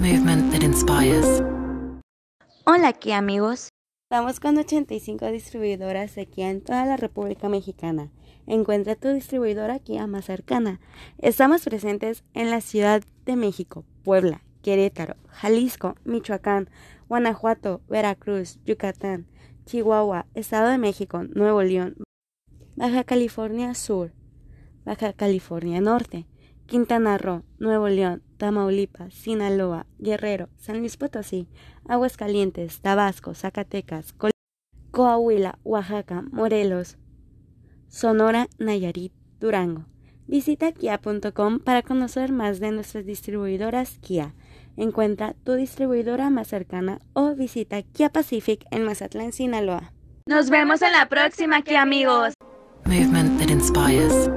Movement that inspires. Hola aquí amigos. Estamos con 85 distribuidoras de Kia en toda la República Mexicana. Encuentra tu distribuidora Kia más cercana. Estamos presentes en la Ciudad de México, Puebla, Querétaro, Jalisco, Michoacán, Guanajuato, Veracruz, Yucatán, Chihuahua, Estado de México, Nuevo León, Baja California Sur, Baja California Norte, Quintana Roo, Nuevo León, Tamaulipas, Sinaloa, Guerrero, San Luis Potosí, Aguascalientes, Tabasco, Zacatecas, Coahuila, Oaxaca, Morelos, Sonora, Nayarit, Durango. Visita kia.com para conocer más de nuestras distribuidoras Kia. Encuentra tu distribuidora más cercana o visita Kia Pacific en Mazatlán, Sinaloa. Nos vemos en la próxima aquí amigos. Movement that inspires.